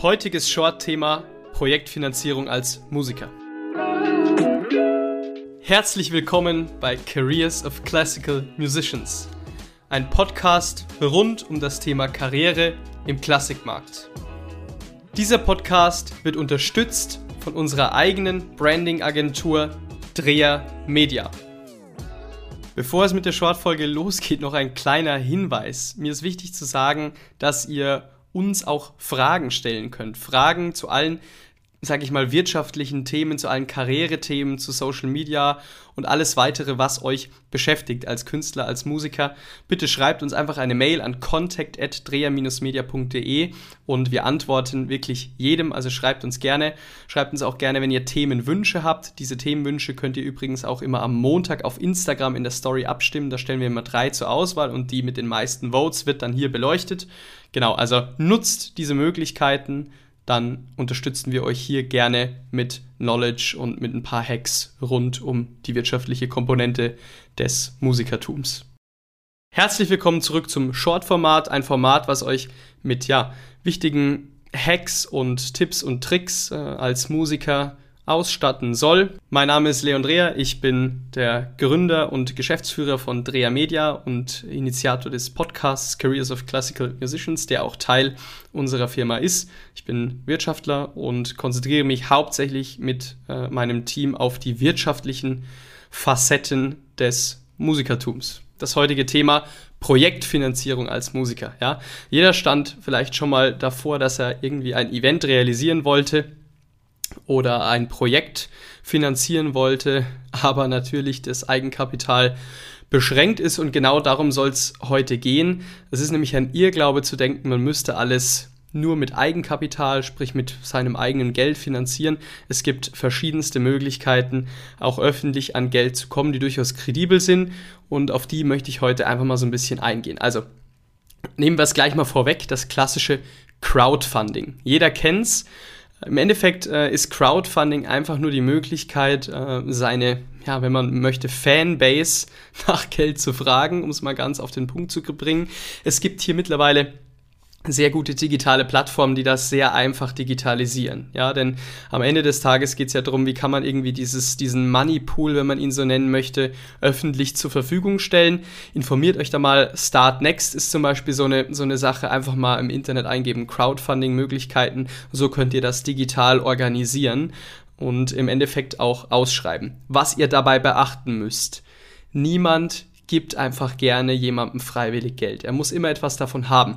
Heutiges Short-Thema Projektfinanzierung als Musiker. Herzlich willkommen bei Careers of Classical Musicians, ein Podcast rund um das Thema Karriere im Klassikmarkt. Dieser Podcast wird unterstützt von unserer eigenen Branding-Agentur Dreher Media. Bevor es mit der Shortfolge losgeht, noch ein kleiner Hinweis. Mir ist wichtig zu sagen, dass ihr uns auch Fragen stellen könnt. Fragen zu allen sage ich mal, wirtschaftlichen Themen, zu allen Karrierethemen, zu Social Media und alles weitere, was euch beschäftigt als Künstler, als Musiker. Bitte schreibt uns einfach eine Mail an contact.dreher-media.de und wir antworten wirklich jedem, also schreibt uns gerne. Schreibt uns auch gerne, wenn ihr Themenwünsche habt. Diese Themenwünsche könnt ihr übrigens auch immer am Montag auf Instagram in der Story abstimmen. Da stellen wir immer drei zur Auswahl und die mit den meisten Votes wird dann hier beleuchtet. Genau, also nutzt diese Möglichkeiten dann unterstützen wir euch hier gerne mit Knowledge und mit ein paar Hacks rund um die wirtschaftliche Komponente des Musikertums. Herzlich willkommen zurück zum Short-Format, ein Format, was euch mit ja, wichtigen Hacks und Tipps und Tricks äh, als Musiker ausstatten soll. Mein Name ist Leon Dreher, ich bin der Gründer und Geschäftsführer von Dreher Media und Initiator des Podcasts Careers of Classical Musicians, der auch Teil unserer Firma ist. Ich bin Wirtschaftler und konzentriere mich hauptsächlich mit äh, meinem Team auf die wirtschaftlichen Facetten des Musikertums. Das heutige Thema Projektfinanzierung als Musiker. Ja? Jeder stand vielleicht schon mal davor, dass er irgendwie ein Event realisieren wollte oder ein Projekt finanzieren wollte, aber natürlich das Eigenkapital beschränkt ist und genau darum soll es heute gehen. Es ist nämlich ein Irrglaube zu denken, man müsste alles nur mit Eigenkapital, sprich mit seinem eigenen Geld finanzieren. Es gibt verschiedenste Möglichkeiten, auch öffentlich an Geld zu kommen, die durchaus kredibel sind und auf die möchte ich heute einfach mal so ein bisschen eingehen. Also nehmen wir es gleich mal vorweg, das klassische Crowdfunding. Jeder kennt's im Endeffekt äh, ist Crowdfunding einfach nur die Möglichkeit, äh, seine, ja, wenn man möchte, Fanbase nach Geld zu fragen, um es mal ganz auf den Punkt zu bringen. Es gibt hier mittlerweile sehr gute digitale Plattformen, die das sehr einfach digitalisieren. Ja, denn am Ende des Tages geht es ja darum, wie kann man irgendwie dieses, diesen Money Pool, wenn man ihn so nennen möchte, öffentlich zur Verfügung stellen. Informiert euch da mal. Start Next ist zum Beispiel so eine, so eine Sache. Einfach mal im Internet eingeben, Crowdfunding-Möglichkeiten. So könnt ihr das digital organisieren und im Endeffekt auch ausschreiben. Was ihr dabei beachten müsst. Niemand gibt einfach gerne jemandem freiwillig Geld. Er muss immer etwas davon haben.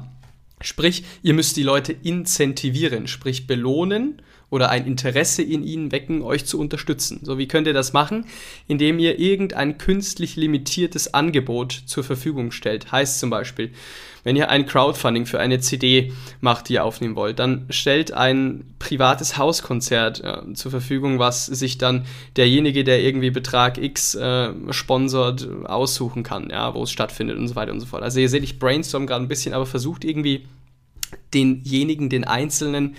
Sprich, ihr müsst die Leute incentivieren, sprich belohnen oder ein Interesse in ihnen wecken, euch zu unterstützen. So, wie könnt ihr das machen? Indem ihr irgendein künstlich limitiertes Angebot zur Verfügung stellt. Heißt zum Beispiel, wenn ihr ein Crowdfunding für eine CD macht, die ihr aufnehmen wollt, dann stellt ein privates Hauskonzert äh, zur Verfügung, was sich dann derjenige, der irgendwie Betrag X äh, sponsort, aussuchen kann, ja, wo es stattfindet und so weiter und so fort. Also ihr seht, ich brainstorm gerade ein bisschen, aber versucht irgendwie denjenigen, den Einzelnen,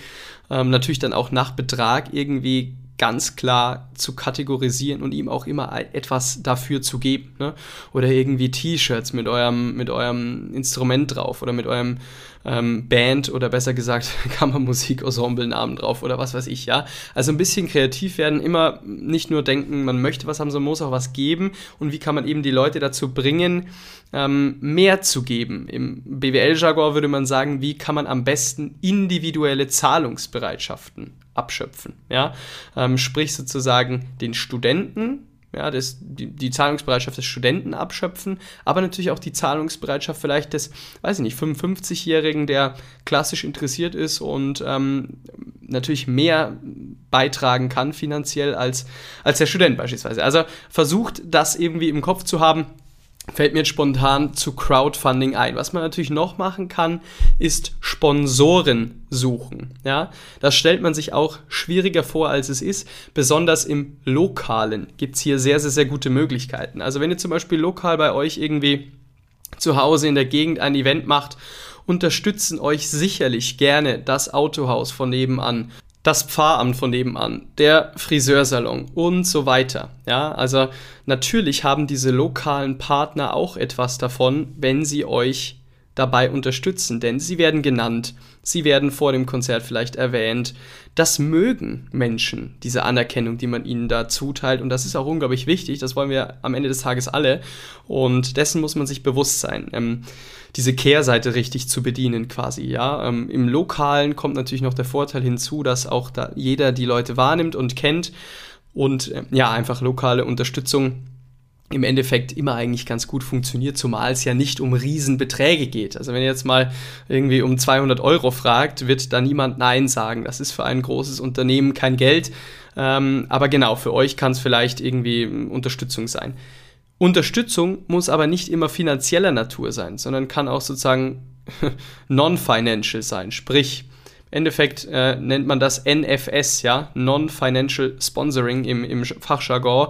ähm, natürlich dann auch nach Betrag irgendwie ganz klar zu kategorisieren und ihm auch immer etwas dafür zu geben. Ne? Oder irgendwie T-Shirts mit eurem, mit eurem Instrument drauf oder mit eurem ähm, Band oder besser gesagt Kammermusik-Ensemble-Namen drauf oder was weiß ich, ja. Also ein bisschen kreativ werden, immer nicht nur denken, man möchte was haben, sondern muss auch was geben und wie kann man eben die Leute dazu bringen, ähm, mehr zu geben. Im BWL-Jargon würde man sagen, wie kann man am besten individuelle Zahlungsbereitschaften abschöpfen, ja. Ähm, sprich sozusagen den Studenten ja, das, die, die Zahlungsbereitschaft des Studenten abschöpfen, aber natürlich auch die Zahlungsbereitschaft vielleicht des, weiß ich nicht, 55-Jährigen, der klassisch interessiert ist und ähm, natürlich mehr beitragen kann finanziell als, als der Student beispielsweise. Also versucht das irgendwie im Kopf zu haben, fällt mir jetzt spontan zu Crowdfunding ein. Was man natürlich noch machen kann, ist Sponsoren suchen. Ja, das stellt man sich auch schwieriger vor, als es ist. Besonders im Lokalen gibt es hier sehr, sehr, sehr gute Möglichkeiten. Also wenn ihr zum Beispiel lokal bei euch irgendwie zu Hause in der Gegend ein Event macht, unterstützen euch sicherlich gerne das Autohaus von nebenan das Pfarramt von nebenan, der Friseursalon und so weiter. Ja, also natürlich haben diese lokalen Partner auch etwas davon, wenn sie euch dabei unterstützen, denn sie werden genannt, sie werden vor dem Konzert vielleicht erwähnt. Das mögen Menschen, diese Anerkennung, die man ihnen da zuteilt und das ist auch unglaublich wichtig, das wollen wir am Ende des Tages alle und dessen muss man sich bewusst sein. Ähm, diese Kehrseite richtig zu bedienen quasi, ja. Ähm, Im Lokalen kommt natürlich noch der Vorteil hinzu, dass auch da jeder die Leute wahrnimmt und kennt und äh, ja, einfach lokale Unterstützung im Endeffekt immer eigentlich ganz gut funktioniert, zumal es ja nicht um Riesenbeträge geht. Also wenn ihr jetzt mal irgendwie um 200 Euro fragt, wird da niemand Nein sagen. Das ist für ein großes Unternehmen kein Geld. Ähm, aber genau, für euch kann es vielleicht irgendwie Unterstützung sein. Unterstützung muss aber nicht immer finanzieller Natur sein, sondern kann auch sozusagen non-financial sein. Sprich, Endeffekt äh, nennt man das NFS, ja, Non-Financial Sponsoring im, im Fachjargon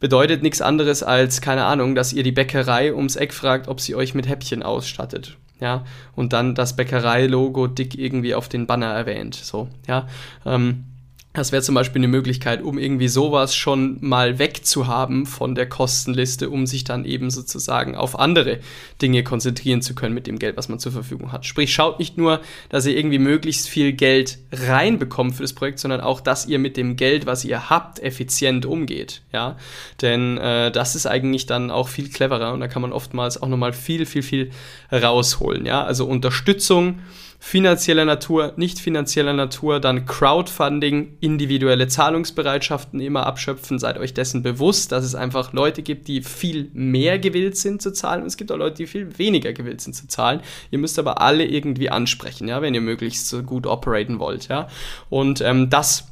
bedeutet nichts anderes als, keine Ahnung, dass ihr die Bäckerei ums Eck fragt, ob sie euch mit Häppchen ausstattet. Ja, und dann das Bäckerei-Logo dick irgendwie auf den Banner erwähnt. So, ja. Ähm, das wäre zum Beispiel eine Möglichkeit, um irgendwie sowas schon mal wegzuhaben von der Kostenliste, um sich dann eben sozusagen auf andere Dinge konzentrieren zu können mit dem Geld, was man zur Verfügung hat. Sprich, schaut nicht nur, dass ihr irgendwie möglichst viel Geld reinbekommt für das Projekt, sondern auch, dass ihr mit dem Geld, was ihr habt, effizient umgeht. Ja, denn äh, das ist eigentlich dann auch viel cleverer und da kann man oftmals auch nochmal viel, viel, viel rausholen. Ja, also Unterstützung finanzieller Natur, nicht finanzieller Natur, dann Crowdfunding, individuelle Zahlungsbereitschaften immer abschöpfen. Seid euch dessen bewusst, dass es einfach Leute gibt, die viel mehr gewillt sind zu zahlen und es gibt auch Leute, die viel weniger gewillt sind zu zahlen. Ihr müsst aber alle irgendwie ansprechen, ja, wenn ihr möglichst gut operaten wollt, ja. Und ähm, das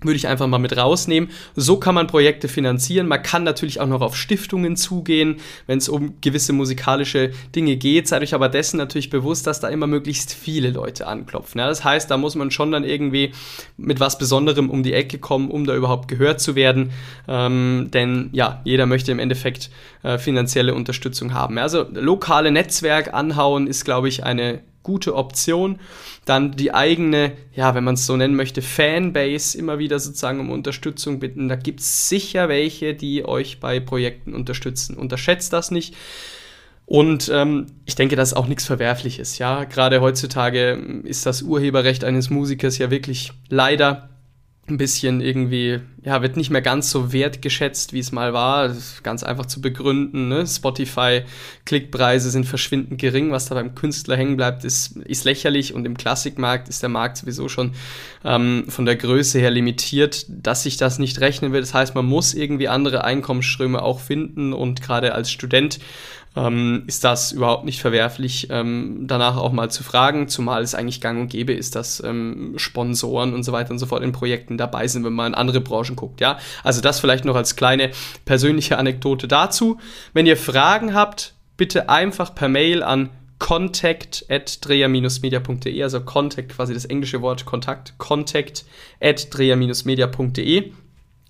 würde ich einfach mal mit rausnehmen. So kann man Projekte finanzieren. Man kann natürlich auch noch auf Stiftungen zugehen, wenn es um gewisse musikalische Dinge geht. Seid euch aber dessen natürlich bewusst, dass da immer möglichst viele Leute anklopfen. Ja, das heißt, da muss man schon dann irgendwie mit was Besonderem um die Ecke kommen, um da überhaupt gehört zu werden. Ähm, denn ja, jeder möchte im Endeffekt äh, finanzielle Unterstützung haben. Also lokale Netzwerk anhauen ist, glaube ich, eine gute Option. Dann die eigene, ja, wenn man es so nennen möchte, Fanbase immer wieder sozusagen um Unterstützung bitten. Da gibt es sicher welche, die euch bei Projekten unterstützen. Unterschätzt das nicht. Und ähm, ich denke, das ist auch nichts Verwerfliches. Ja, gerade heutzutage ist das Urheberrecht eines Musikers ja wirklich leider ein bisschen irgendwie, ja, wird nicht mehr ganz so wertgeschätzt, wie es mal war. Ganz einfach zu begründen. Ne? Spotify-Klickpreise sind verschwindend gering. Was da beim Künstler hängen bleibt, ist, ist lächerlich. Und im Klassikmarkt ist der Markt sowieso schon ähm, von der Größe her limitiert, dass sich das nicht rechnen wird. Das heißt, man muss irgendwie andere Einkommensströme auch finden. Und gerade als Student ähm, ist das überhaupt nicht verwerflich, ähm, danach auch mal zu fragen, zumal es eigentlich gang und gäbe ist, dass ähm, Sponsoren und so weiter und so fort in Projekten dabei sind, wenn man in andere Branchen guckt, ja. Also das vielleicht noch als kleine persönliche Anekdote dazu. Wenn ihr Fragen habt, bitte einfach per Mail an contact at dreher-media.de, also contact quasi das englische Wort Kontakt, contact at dreher-media.de.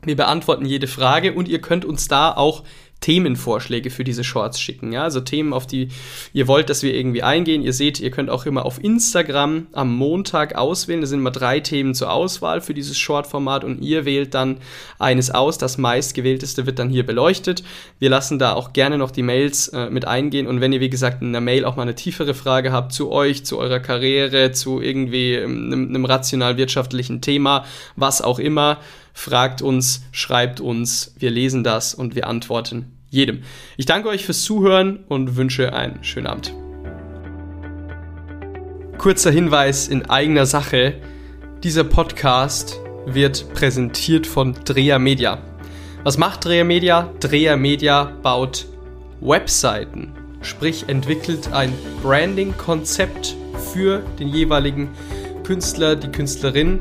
Wir beantworten jede Frage und ihr könnt uns da auch Themenvorschläge für diese Shorts schicken. Ja? Also Themen, auf die ihr wollt, dass wir irgendwie eingehen. Ihr seht, ihr könnt auch immer auf Instagram am Montag auswählen. Da sind immer drei Themen zur Auswahl für dieses Short-Format und ihr wählt dann eines aus. Das meistgewählteste wird dann hier beleuchtet. Wir lassen da auch gerne noch die Mails äh, mit eingehen und wenn ihr, wie gesagt, in der Mail auch mal eine tiefere Frage habt zu euch, zu eurer Karriere, zu irgendwie ähm, einem, einem rational-wirtschaftlichen Thema, was auch immer, fragt uns, schreibt uns, wir lesen das und wir antworten jedem. Ich danke euch fürs Zuhören und wünsche einen schönen Abend. Kurzer Hinweis in eigener Sache. Dieser Podcast wird präsentiert von Dreher Media. Was macht Dreher Media? Dreher Media baut Webseiten, sprich entwickelt ein Branding-Konzept für den jeweiligen Künstler, die Künstlerin